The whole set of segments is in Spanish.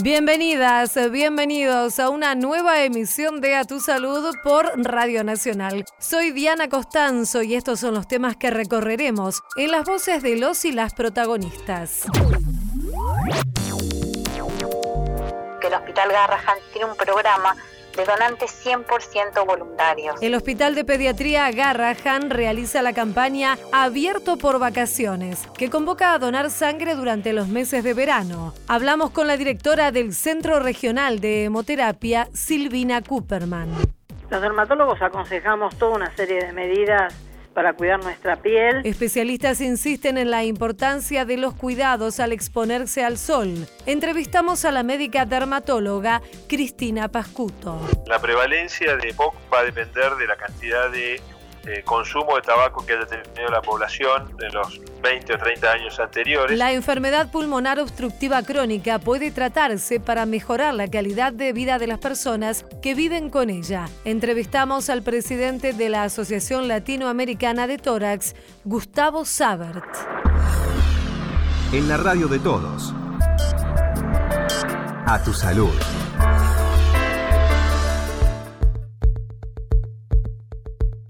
Bienvenidas, bienvenidos a una nueva emisión de A Tu Salud por Radio Nacional. Soy Diana Costanzo y estos son los temas que recorreremos en las voces de los y las protagonistas. Que el Hospital Garrahan tiene un programa de donantes 100% voluntarios. El Hospital de Pediatría Garrahan realiza la campaña Abierto por Vacaciones, que convoca a donar sangre durante los meses de verano. Hablamos con la directora del Centro Regional de Hemoterapia, Silvina Cooperman. Los dermatólogos aconsejamos toda una serie de medidas para cuidar nuestra piel. Especialistas insisten en la importancia de los cuidados al exponerse al sol. Entrevistamos a la médica dermatóloga Cristina Pascuto. La prevalencia de POC va a depender de la cantidad de eh, consumo de tabaco que haya tenido la población en los 20 o 30 años anteriores. La enfermedad pulmonar obstructiva crónica puede tratarse para mejorar la calidad de vida de las personas que viven con ella. Entrevistamos al presidente de la Asociación Latinoamericana de Tórax, Gustavo Sabert. En la radio de todos. A tu salud.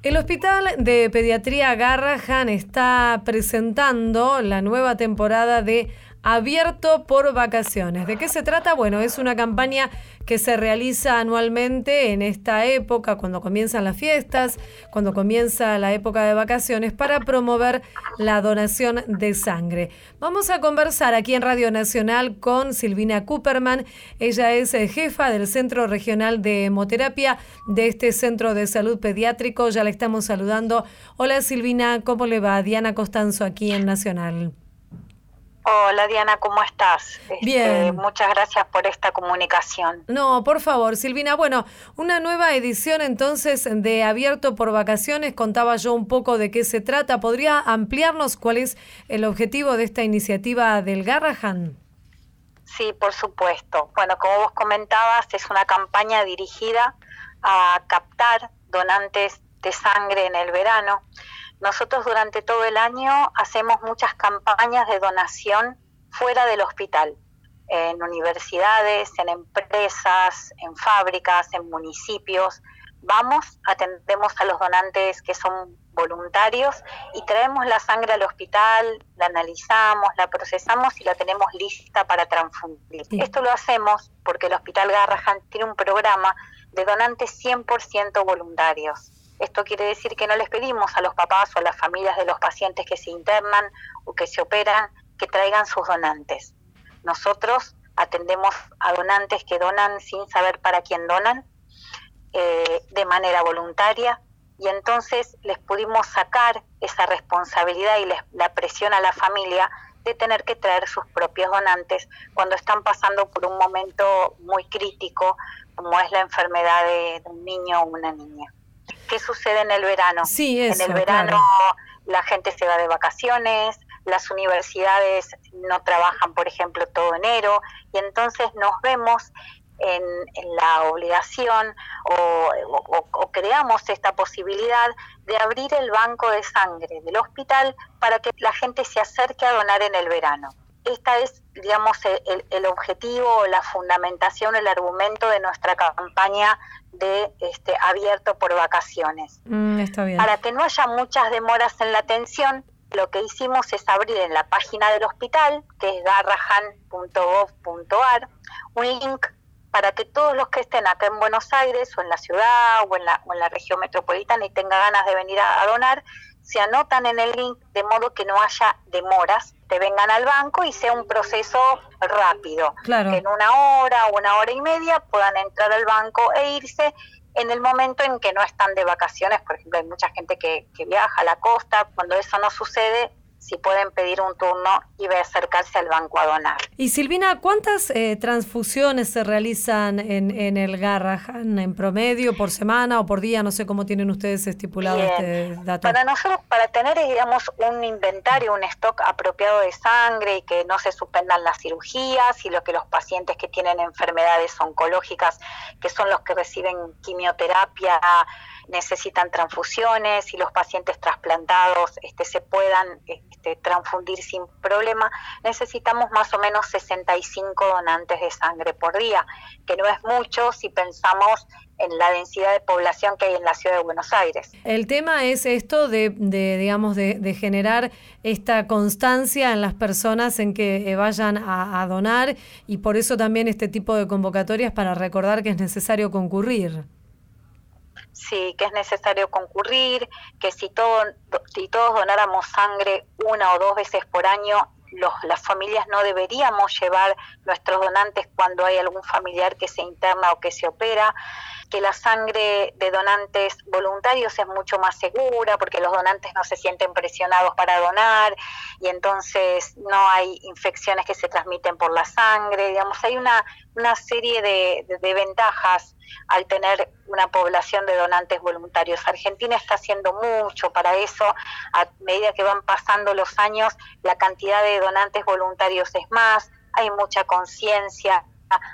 El Hospital de Pediatría Garrahan está presentando la nueva temporada de Abierto por Vacaciones. ¿De qué se trata? Bueno, es una campaña que se realiza anualmente en esta época, cuando comienzan las fiestas, cuando comienza la época de vacaciones, para promover la donación de sangre. Vamos a conversar aquí en Radio Nacional con Silvina Cooperman. Ella es eh, jefa del Centro Regional de Hemoterapia de este Centro de Salud Pediátrico. Ya le estamos saludando. Hola Silvina, ¿cómo le va? Diana Costanzo aquí en Nacional. Hola Diana, ¿cómo estás? Este, Bien. muchas gracias por esta comunicación. No, por favor, Silvina. Bueno, una nueva edición entonces de Abierto por Vacaciones. Contaba yo un poco de qué se trata. ¿Podría ampliarnos cuál es el objetivo de esta iniciativa del Garrahan? Sí, por supuesto. Bueno, como vos comentabas, es una campaña dirigida a captar donantes de sangre en el verano. Nosotros durante todo el año hacemos muchas campañas de donación fuera del hospital, en universidades, en empresas, en fábricas, en municipios. Vamos, atendemos a los donantes que son voluntarios y traemos la sangre al hospital, la analizamos, la procesamos y la tenemos lista para transfundir. Esto lo hacemos porque el Hospital Garrahan tiene un programa de donantes 100% voluntarios. Esto quiere decir que no les pedimos a los papás o a las familias de los pacientes que se internan o que se operan que traigan sus donantes. Nosotros atendemos a donantes que donan sin saber para quién donan, eh, de manera voluntaria, y entonces les pudimos sacar esa responsabilidad y les, la presión a la familia de tener que traer sus propios donantes cuando están pasando por un momento muy crítico, como es la enfermedad de, de un niño o una niña. ¿Qué sucede en el verano? Sí, eso, en el verano claro. la gente se va de vacaciones, las universidades no trabajan, por ejemplo, todo enero, y entonces nos vemos en, en la obligación o, o, o, creamos esta posibilidad de abrir el banco de sangre del hospital para que la gente se acerque a donar en el verano. Esta es, digamos, el, el objetivo, la fundamentación, el argumento de nuestra campaña de este, abierto por vacaciones. Mm, está bien. Para que no haya muchas demoras en la atención, lo que hicimos es abrir en la página del hospital, que es garrahan.gov.ar, un link para que todos los que estén acá en Buenos Aires o en la ciudad o en la, o en la región metropolitana y tengan ganas de venir a, a donar, se anotan en el link de modo que no haya demoras, te vengan al banco y sea un proceso rápido. Claro. Que en una hora o una hora y media puedan entrar al banco e irse en el momento en que no están de vacaciones. Por ejemplo, hay mucha gente que, que viaja a la costa. Cuando eso no sucede, si pueden pedir un turno y acercarse al banco a donar. Y Silvina, ¿cuántas eh, transfusiones se realizan en, en el Garrahan en promedio, por semana o por día? No sé cómo tienen ustedes estipulado Bien. este dato. Para nosotros, para tener, digamos, un inventario, un stock apropiado de sangre y que no se suspendan las cirugías y lo que los pacientes que tienen enfermedades oncológicas, que son los que reciben quimioterapia necesitan transfusiones y los pacientes trasplantados este, se puedan este, transfundir sin problema, necesitamos más o menos 65 donantes de sangre por día, que no es mucho si pensamos en la densidad de población que hay en la ciudad de Buenos Aires. El tema es esto de, digamos, de, generar esta constancia en las personas en que eh, vayan a, donar y por eso también este tipo de convocatorias para recordar que es necesario concurrir. Sí, que es necesario concurrir, que si, todo, si todos donáramos sangre una o dos veces por año, los, las familias no deberíamos llevar nuestros donantes cuando hay algún familiar que se interna o que se opera que la sangre de donantes voluntarios es mucho más segura porque los donantes no se sienten presionados para donar y entonces no hay infecciones que se transmiten por la sangre, digamos, hay una, una serie de, ventajas al tener una población de donantes voluntarios. Argentina está haciendo mucho para eso. A medida que van pasando los años, la cantidad de donantes voluntarios es más, hay mucha conciencia,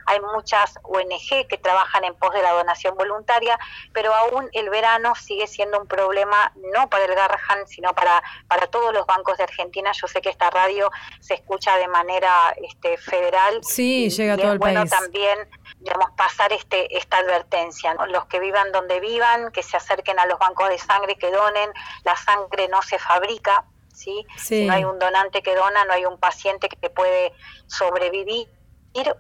hay muchas ONG que trabajan en pos de la donación voluntaria, pero aún el verano sigue siendo un problema no para el Garrahan, sino para, para todos los bancos de Argentina. Yo sé que esta radio se escucha de manera este, federal. Sí, llega a todo es el bueno también digamos, pasar este, esta advertencia. Los que vivan donde vivan, que se acerquen a los bancos de sangre, que donen. La sangre no se fabrica, ¿sí? Si no hay un donante que dona, no hay un paciente que puede sobrevivir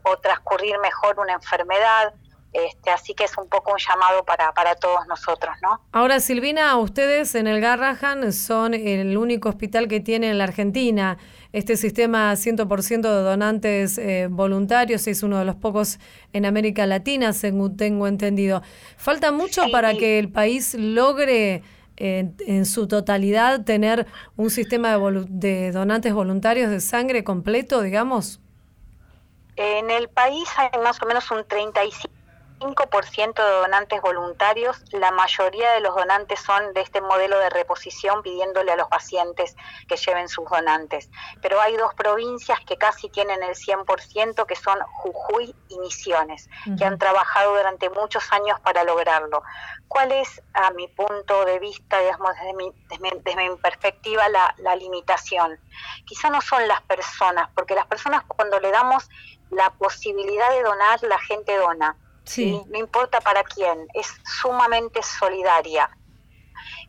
o transcurrir mejor una enfermedad. Este, así que es un poco un llamado para, para todos nosotros, ¿no? Ahora, Silvina, ustedes en el Garrahan son el único hospital que tiene en la Argentina este sistema 100% de donantes eh, voluntarios, es uno de los pocos en América Latina, según tengo entendido. ¿Falta mucho para que el país logre en, su totalidad tener un sistema de, de donantes voluntarios de sangre completo, digamos? En el país hay más o menos un 35% de donantes voluntarios. La mayoría de los donantes son de este modelo de reposición pidiéndole a los pacientes que lleven sus donantes. Pero hay dos provincias que casi tienen el 100%, que son Jujuy y Misiones, que han trabajado durante muchos años para lograrlo. ¿Cuál es, a mi punto de vista, digamos, desde mi, desde mi, perspectiva, la, la limitación? Quizá no son las personas, porque las personas cuando le damos la posibilidad de donar, la gente dona. Sí. No importa para quién, es sumamente solidaria.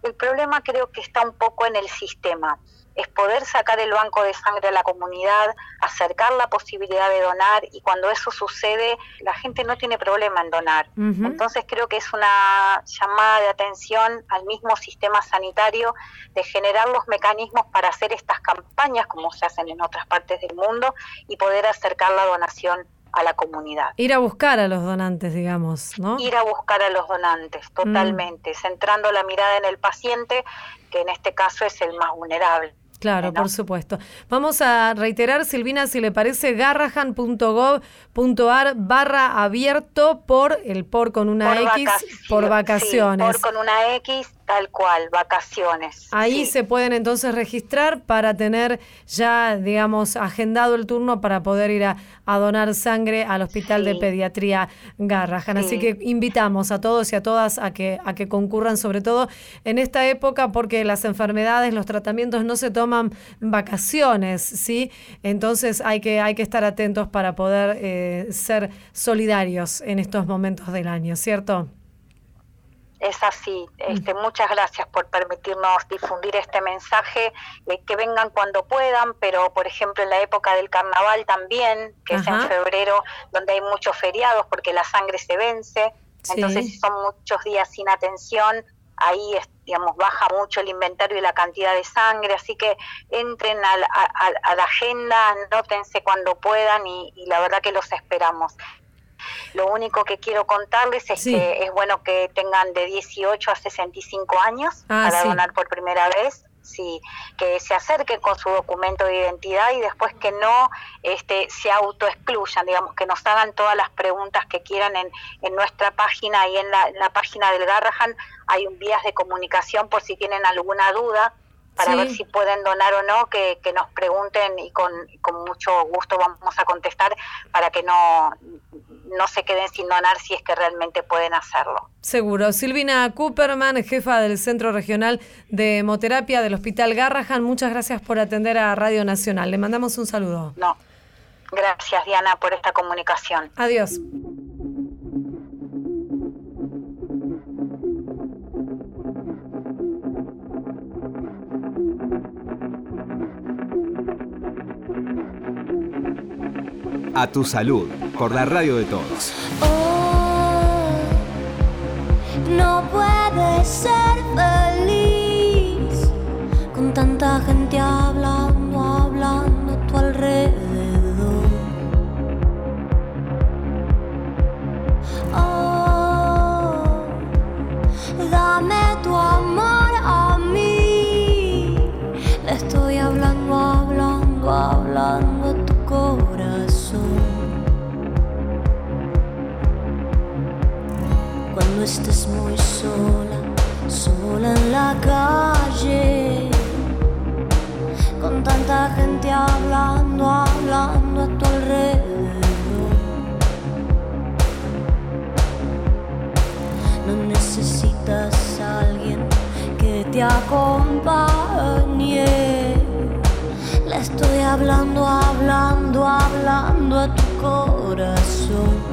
El problema creo que está un poco en el sistema es poder sacar el banco de sangre a la comunidad, acercar la posibilidad de donar y cuando eso sucede la gente no tiene problema en donar. Entonces creo que es una llamada de atención al mismo sistema sanitario de generar los mecanismos para hacer estas campañas como se hacen en otras partes del mundo y poder acercar la donación a la comunidad. Ir a buscar a los donantes, digamos, ¿no? Ir a buscar a los donantes, totalmente, mm. centrando la mirada en el paciente, que en este caso es el más vulnerable. Claro, por supuesto. Vamos a reiterar, Silvina, si le parece, garrahan.gov.ar barra abierto por el por con una X, por vacaciones. por con una X Tal cual, vacaciones. Ahí se pueden entonces registrar para tener ya, digamos, agendado el turno para poder ir a, donar sangre al Hospital de Pediatría Garrahan. Así que invitamos a todos y a todas a que, a que concurran, sobre todo en esta época, porque las enfermedades, los tratamientos no se toman vacaciones, ¿sí? Entonces hay que, hay que estar atentos para poder eh, ser solidarios en estos momentos del año, ¿cierto? Es así. Este, muchas gracias por permitirnos difundir este mensaje, eh, que vengan cuando puedan, pero por ejemplo en la época del carnaval también, que es en febrero, donde hay muchos feriados porque la sangre se vence, entonces si son muchos días sin atención, ahí digamos baja mucho el inventario y la cantidad de sangre, así que entren a, la agenda, anótense cuando puedan y la verdad que los esperamos. Lo único que quiero contarles es que es bueno que tengan de 18 a 65 años ah, para donar por primera vez. Sí, que se acerquen con su documento de identidad y después que no este, se autoexcluyan, digamos, que nos hagan todas las preguntas que quieran en, en nuestra página y en la, página del Garrahan. Hay un vías de comunicación por si tienen alguna duda para ver si pueden donar o no, que, que nos pregunten y con, con, mucho gusto vamos a contestar para que no, no se queden sin donar si es que realmente pueden hacerlo. Seguro. Silvina Cooperman, jefa del Centro Regional de Hemoterapia del Hospital Garrahan, muchas gracias por atender a Radio Nacional. Le mandamos un saludo. No. Gracias, Diana, por esta comunicación. Adiós. A tu salud, por la radio de todos. Oh, no puedes ser feliz con tanta gente hablando, hablando, hablando, hablando a tu corazón.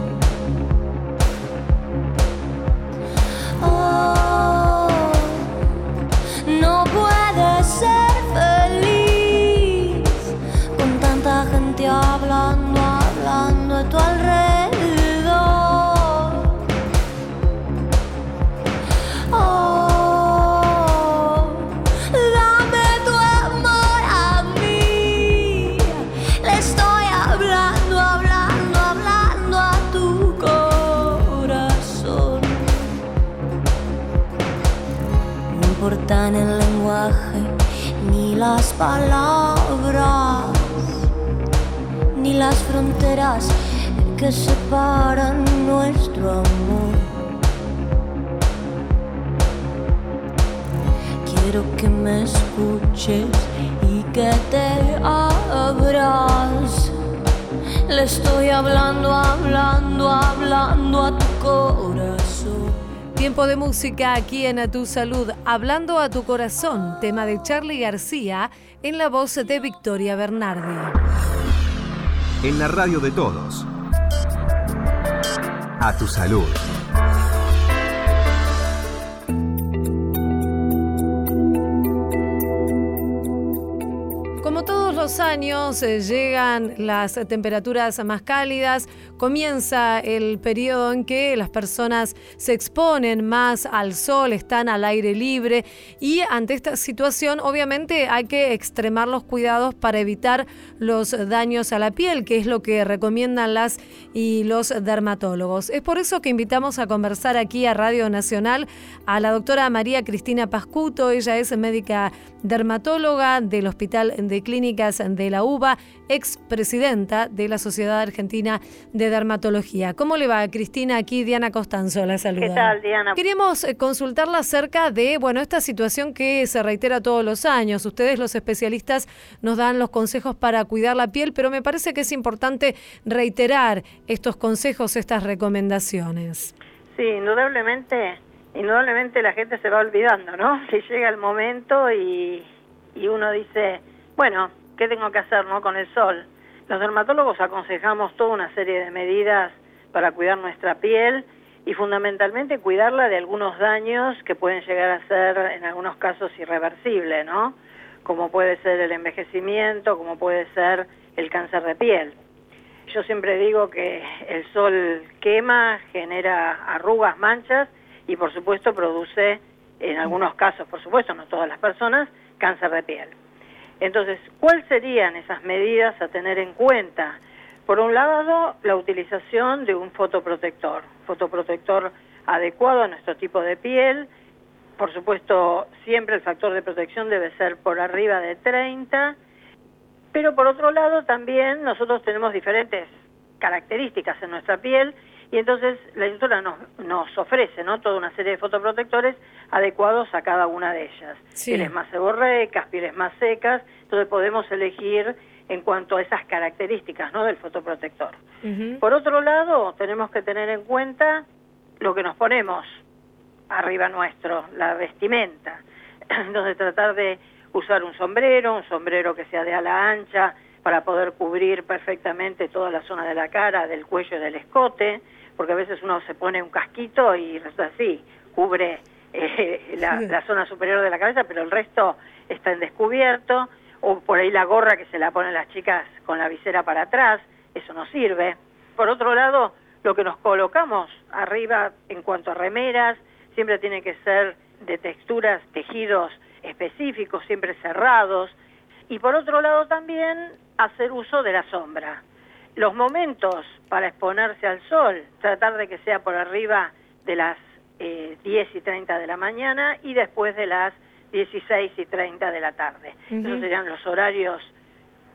Importan el lenguaje ni las palabras, ni las fronteras que separan nuestro amor. Quiero que me escuches y que te abras. Le estoy hablando, hablando, hablando a tu corazón. Tiempo de música aquí en A Tu Salud, hablando a tu corazón, tema de Charlie García en la voz de Victoria Bernardi. En la radio de todos. A tu salud. Como todos los años eh, llegan las temperaturas más cálidas, comienza el periodo en que las personas se exponen más al sol, están al aire libre. Y ante esta situación obviamente hay que extremar los cuidados para evitar los daños a la piel, que es lo que recomiendan las y los dermatólogos. Es por eso que invitamos a conversar aquí a Radio Nacional a la doctora María Cristina Pascuto, ella es médica dermatóloga del Hospital de Clínicas de la UBA, expresidenta de la Sociedad Argentina de Dermatología. ¿Cómo le va, Cristina? Aquí Diana Costanzo, la saluda. ¿Qué tal, Diana? Queríamos eh, consultarla acerca de, bueno, esta situación que se reitera todos los años. Ustedes, los especialistas, nos dan los consejos para cuidar la piel, pero me parece que es importante reiterar estos consejos, estas recomendaciones. Sí, indudablemente, indudablemente la gente se va olvidando, ¿no? Que llega el momento y, y uno dice, bueno, ¿qué tengo que hacer, no? Con el sol. Los dermatólogos aconsejamos toda una serie de medidas para cuidar nuestra piel y fundamentalmente cuidarla de algunos daños que pueden llegar a ser en algunos casos irreversibles, ¿no? Como puede ser el envejecimiento, como puede ser el cáncer de piel. Yo siempre digo que el sol quema, genera arrugas, manchas y por supuesto produce, en algunos casos, por supuesto, no todas las personas, cáncer de piel. Entonces, ¿cuáles serían esas medidas a tener en cuenta? Por un lado, la utilización de un fotoprotector, fotoprotector adecuado a nuestro tipo de piel. Por supuesto, siempre el factor de protección debe ser por arriba de 30 pero por otro lado también nosotros tenemos diferentes características en nuestra piel y entonces la industria nos, nos ofrece ¿no? toda una serie de fotoprotectores adecuados a cada una de ellas. Sí. Pieles más seborreicas, pieles más secas, entonces podemos elegir en cuanto a esas características ¿no? del fotoprotector. Por otro lado, tenemos que tener en cuenta lo que nos ponemos arriba nuestro, la vestimenta. Entonces tratar de usar un sombrero, un sombrero que sea de ala ancha para poder cubrir perfectamente toda la zona de la cara, del cuello y del escote, porque a veces uno se pone un casquito y resulta así, cubre eh, la, Sí. la zona superior de la cabeza, pero el resto está en descubierto, o por ahí la gorra que se la ponen las chicas con la visera para atrás, eso no sirve. Por otro lado, lo que nos colocamos arriba en cuanto a remeras, siempre tiene que ser de texturas, tejidos específicos, siempre cerrados. Y por otro lado también hacer uso de la sombra. Los momentos para exponerse al sol, tratar de que sea por arriba de las eh, 10 y 30 de la mañana y después de las 16 y 30 de la tarde. Esos serían los horarios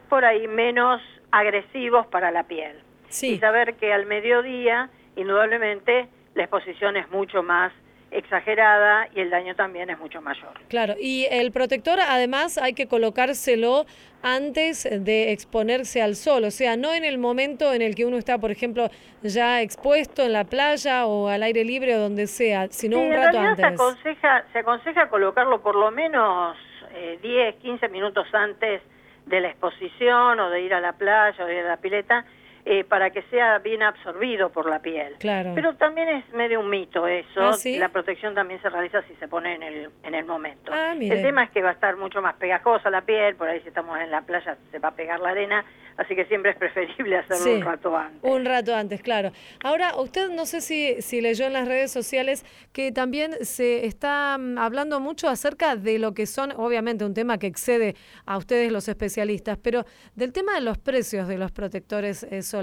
por ahí menos agresivos para la piel. Sí. Y saber que al mediodía, indudablemente, la exposición es mucho más exagerada y el daño también es mucho mayor. Claro, y el protector además hay que colocárselo antes de exponerse al sol, o sea, no en el momento en el que uno está, por ejemplo, ya expuesto en la playa o al aire libre o donde sea, sino Sí, un rato realidad se antes. aconseja, se aconseja colocarlo por lo menos eh, 10, 15 minutos antes de la exposición o de ir a la playa o de ir a la pileta eh, para que sea bien absorbido por la piel. Claro. Pero también es medio un mito eso. ¿Ah, sí? La protección también se realiza si se pone en el, en el momento. Ah, el tema es que va a estar mucho más pegajosa la piel, por ahí si estamos en la playa se va a pegar la arena, así que siempre es preferible hacerlo Sí, un rato antes. Un rato antes, claro. Ahora, usted no sé si, si leyó en las redes sociales que también se está mm, hablando mucho acerca de lo que son, obviamente, un tema que excede a ustedes los especialistas, pero del tema de los precios de los protectores eh, solares.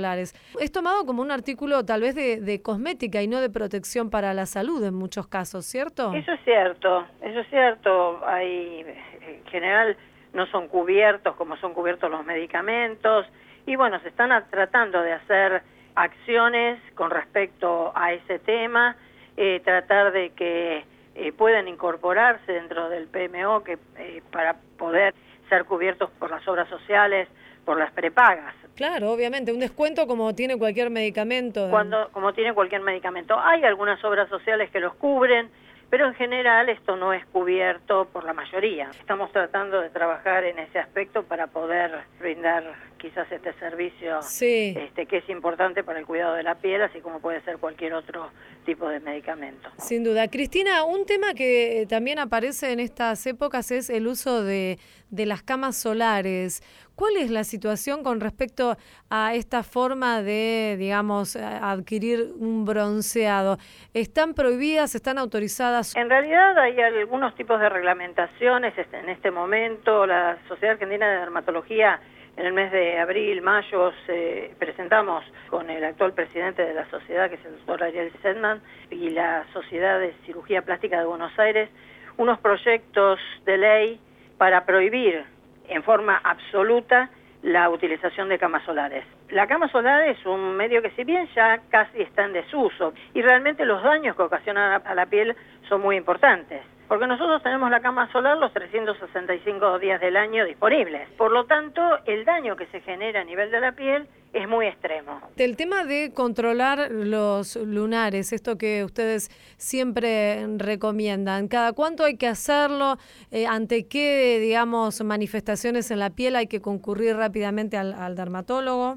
Es tomado como un artículo tal vez de, cosmética y no de protección para la salud en muchos casos, ¿cierto? Eso es cierto, eso es cierto. Hay, en general no son cubiertos como son cubiertos los medicamentos y bueno, se están tratando de hacer acciones con respecto a ese tema, eh, tratar de que eh, puedan incorporarse dentro del PMO que eh, para poder ser cubiertos por las obras sociales, por las prepagas. Claro, obviamente, un descuento como tiene cualquier medicamento. cuando como tiene cualquier medicamento. Hay algunas obras sociales que los cubren, pero en general esto no es cubierto por la mayoría. Estamos tratando de trabajar en ese aspecto para poder brindar quizás este servicio Sí. este, que es importante para el cuidado de la piel, así como puede ser cualquier otro tipo de medicamento. Sin duda. Cristina, un tema que eh, también aparece en estas épocas es el uso de, de las camas solares. ¿Cuál es la situación con respecto a esta forma de, digamos, adquirir un bronceado? ¿Están prohibidas, están autorizadas? En realidad hay algunos tipos de reglamentaciones este- en este momento. La Sociedad Argentina de Dermatología en el mes de abril, mayo, se- presentamos con el actual presidente de la sociedad, que es el doctor Ariel Sedman, y la Sociedad de Cirugía Plástica de Buenos Aires, unos proyectos de ley para prohibir en forma absoluta la utilización de camas solares. La cama solar es un medio que si bien ya casi está en desuso y realmente los daños que ocasiona a la piel son muy importantes. Porque nosotros tenemos la cama solar los 365 días del año disponibles. Por lo tanto, el daño que se genera a nivel de la piel es muy extremo. El tema de controlar los lunares, esto que ustedes siempre recomiendan, ¿cada cuánto hay que hacerlo? Eh, ¿Ante qué, digamos, manifestaciones en la piel hay que concurrir rápidamente al, al dermatólogo?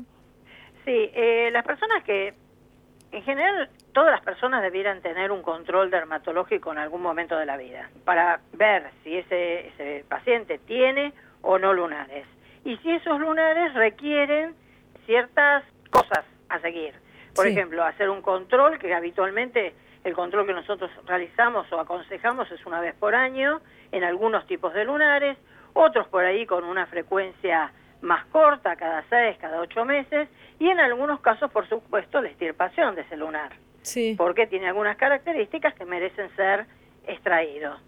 Sí, eh, las personas que, en general, todas las personas debieran tener un control dermatológico en algún momento de la vida para ver si ese, ese paciente tiene o no lunares. Y si esos lunares requieren ciertas cosas a seguir. Por Sí. ejemplo, hacer un control que habitualmente el control que nosotros realizamos o aconsejamos es una vez por año en algunos tipos de lunares, otros por ahí con una frecuencia más corta, cada seis, cada ocho meses, y en algunos casos, por supuesto, la extirpación de ese lunar, Porque tiene algunas características que merecen ser extraídos.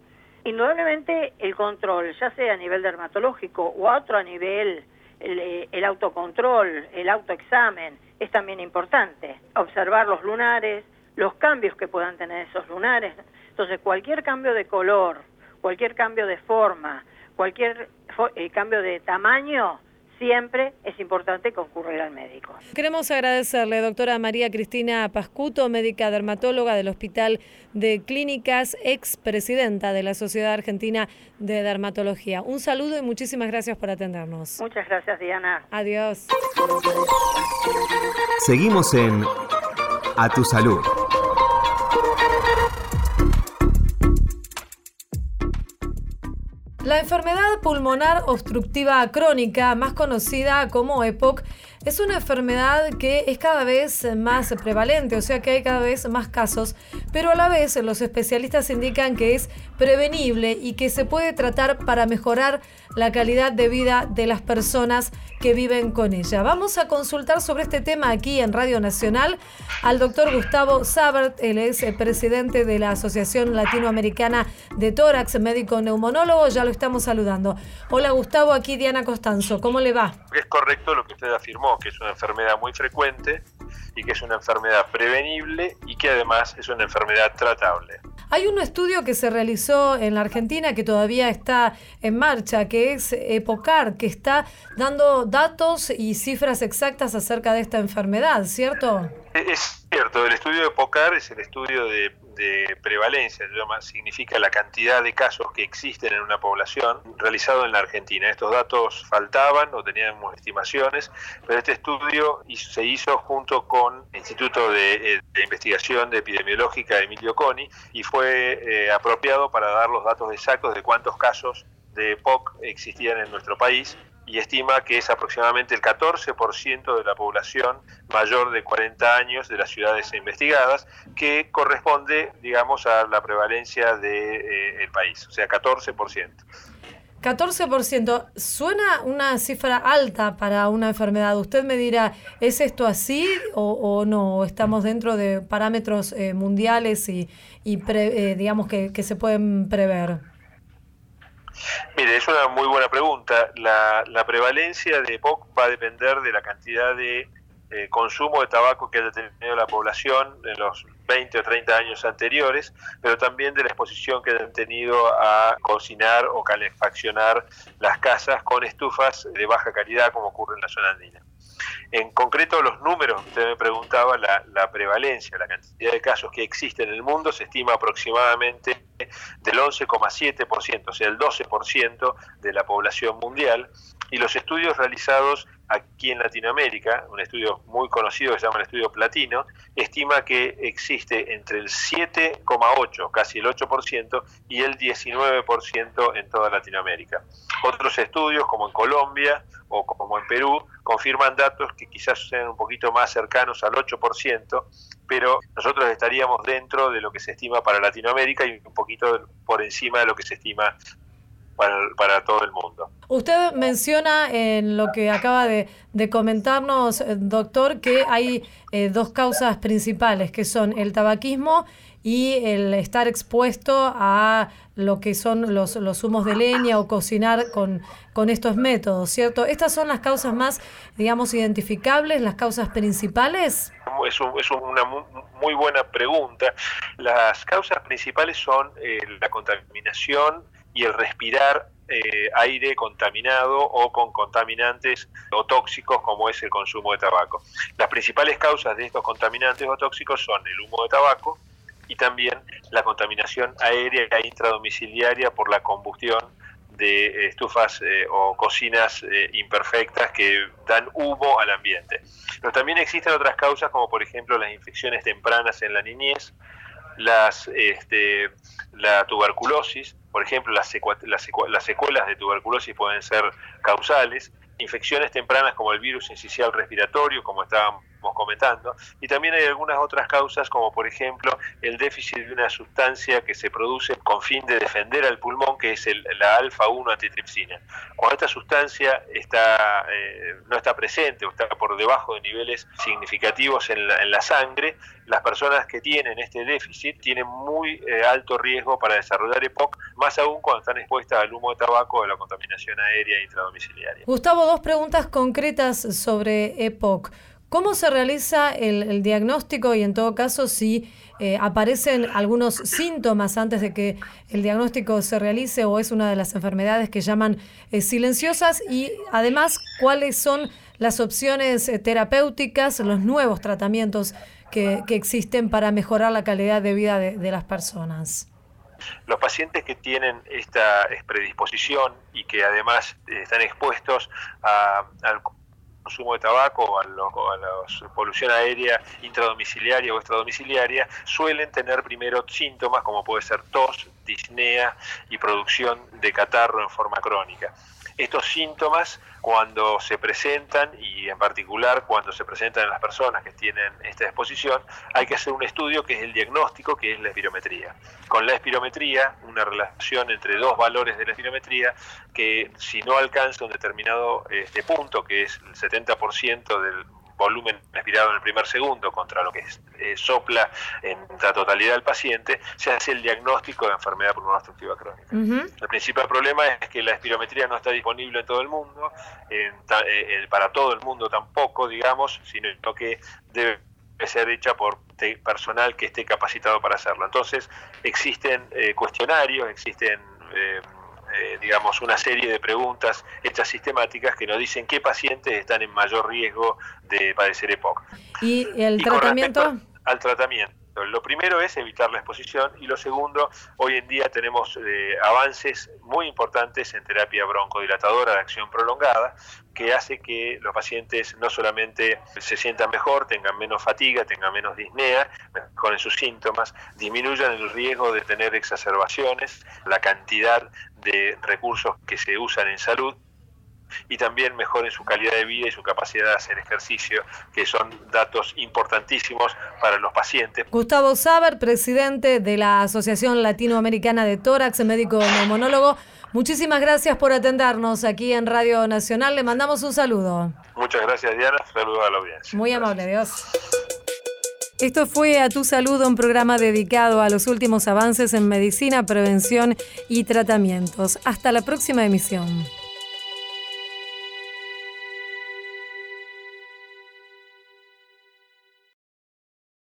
Indudablemente el control, ya sea a nivel dermatológico o a otro nivel, el, eh, el autocontrol, el autoexamen, es también importante. Observar los lunares, los cambios que puedan tener esos lunares. Entonces, cualquier cambio de color, cualquier cambio de forma, cualquier eh, cambio de tamaño, siempre es importante concurrir al médico. Queremos agradecerle, doctora María Cristina Pascuto, médica dermatóloga del Hospital de Clínicas, expresidenta de la Sociedad Argentina de Dermatología. Un saludo y muchísimas gracias por atendernos. Muchas gracias, Diana. Adiós. Seguimos en A Tu Salud. La enfermedad pulmonar obstructiva crónica, más conocida como EPOC, es una enfermedad que es cada vez más prevalente, o sea que hay cada vez más casos, pero a la vez los especialistas indican que es prevenible y que se puede tratar para mejorar la calidad de vida de las personas que viven con ella. Vamos a consultar sobre este tema aquí en Radio Nacional al doctor Gustavo Sabert, él es el presidente de la Asociación Latinoamericana de Tórax, médico neumonólogo, ya lo estamos saludando. Hola Gustavo, aquí Diana Costanzo, ¿cómo le va? Es correcto lo que usted afirmó, que es una enfermedad muy frecuente y que es una enfermedad prevenible y que además es una enfermedad tratable. Hay un estudio que se realizó en la Argentina que todavía está en marcha, que es EPOCAR, que está dando datos y cifras exactas acerca de esta enfermedad, ¿cierto? Es cierto, el estudio de POCAR es el estudio de, prevalencia, significa la cantidad de casos que existen en una población realizado en la Argentina. Estos datos faltaban o teníamos estimaciones, pero este estudio se hizo junto con el Instituto de, eh, Investigación de Epidemiológica de Emilio Coni y fue eh, apropiado para dar los datos exactos de cuántos casos de POC existían en nuestro país y estima que es aproximadamente el 14% de la población mayor de 40 años de las ciudades investigadas, que corresponde, digamos, a la prevalencia del eh, país, o sea, 14%. 14%, suena una cifra alta para una enfermedad. Usted me dirá, ¿es esto así o, no? ¿Estamos dentro de parámetros eh, mundiales y, eh, digamos que, que se pueden prever? Mire, es una muy buena pregunta. La, prevalencia de POC va a depender de la cantidad de eh, consumo de tabaco que haya tenido la población en los 20 o 30 años anteriores, pero también de la exposición que hayan tenido a cocinar o calefaccionar las casas con estufas de baja calidad como ocurre en la zona andina. En concreto, los números, usted me preguntaba, la, la, prevalencia, la cantidad de casos que existen en el mundo se estima aproximadamente del 11,7%, o sea, el 12% de la población mundial, y los estudios realizados aquí en Latinoamérica, un estudio muy conocido que se llama el estudio Platino, estima que existe entre el 7,8, casi el 8%, y el 19% en toda Latinoamérica. Otros estudios, como en Colombia o como en Perú, confirman datos que quizás sean un poquito más cercanos al 8%, pero nosotros estaríamos dentro de lo que se estima para Latinoamérica y un poquito por encima de lo que se estima para, todo el mundo. Usted menciona en lo que acaba de, comentarnos, eh, doctor, que hay eh, dos causas principales, que son el tabaquismo y el estar expuesto a lo que son los, los humos de leña o cocinar con, con estos métodos, ¿cierto? ¿Estas son las causas más, digamos, identificables, las causas principales? Es, es una muy buena pregunta. Las causas principales son eh, la contaminación, y el respirar eh, aire contaminado o con contaminantes o tóxicos como es el consumo de tabaco. Las principales causas de estos contaminantes o tóxicos son el humo de tabaco y también la contaminación aérea intradomiciliaria por la combustión de estufas eh, o cocinas eh, imperfectas que dan humo al ambiente. Pero también existen otras causas como por ejemplo las infecciones tempranas en la niñez, las, este, la tuberculosis, por ejemplo, las, las, secuelas de tuberculosis pueden ser causales, infecciones tempranas como el virus incisional respiratorio, como estábamos comentando, y también hay algunas otras causas como por ejemplo el déficit de una sustancia que se produce con fin de defender al pulmón, que es la alfa-1 antitripsina. Cuando esta sustancia está, eh, no está presente o está por debajo de niveles significativos en la, sangre, las personas que tienen este déficit tienen muy eh, alto riesgo para desarrollar EPOC, más aún cuando están expuestas al humo de tabaco o a la contaminación aérea intradomiciliaria. Gustavo, dos preguntas concretas sobre EPOC. ¿Cómo se realiza el, diagnóstico y en todo caso si eh, aparecen algunos síntomas antes de que el diagnóstico se realice o es una de las enfermedades que llaman eh, silenciosas? Y además, ¿cuáles son las opciones eh, terapéuticas, los nuevos tratamientos que, existen para mejorar la calidad de vida de, las personas? Los pacientes que tienen esta predisposición y que además están expuestos a, al consumo de tabaco a, a la polución aérea intradomiciliaria o extradomiciliaria suelen tener primero síntomas como puede ser tos, disnea y producción de catarro en forma crónica. Estos síntomas, cuando se presentan, y en particular cuando se presentan en las personas que tienen esta exposición, hay que hacer un estudio que es el diagnóstico, que es la espirometría. Con la espirometría, una relación entre dos valores de la espirometría, que si no alcanza un determinado este punto, que es el 70% del volumen respirado en el primer segundo contra lo que eh, sopla en la totalidad del paciente, se hace el diagnóstico de enfermedad pulmonar obstructiva crónica. El principal problema es que la espirometría no está disponible en todo el mundo, eh, para todo el mundo tampoco, digamos, sino que debe ser hecha por personal que esté capacitado para hacerlo. Entonces, existen eh, cuestionarios, existen eh, digamos, una serie de preguntas hechas sistemáticas que nos dicen qué pacientes están en mayor riesgo de padecer EPOC. ¿Y el tratamiento? Al tratamiento. Lo primero es evitar la exposición y lo segundo, hoy en día tenemos eh, avances muy importantes en terapia broncodilatadora de acción prolongada que hace que los pacientes no solamente se sientan mejor, tengan menos fatiga, tengan menos disnea, mejoren sus síntomas, disminuyan el riesgo de tener exacerbaciones, la cantidad de recursos que se usan en salud y también mejoren su calidad de vida y su capacidad de hacer ejercicio, que son datos importantísimos para los pacientes. Gustavo Saber, presidente de la Asociación Latinoamericana de Tórax, médico neumonólogo, muchísimas gracias por atendernos aquí en Radio Nacional. Le mandamos un saludo. Muchas gracias, Diana. Saludos a la audiencia. Muy amable, Dios. Esto fue A Tu Salud, un programa dedicado a los últimos avances en medicina, prevención y tratamientos. Hasta la próxima emisión.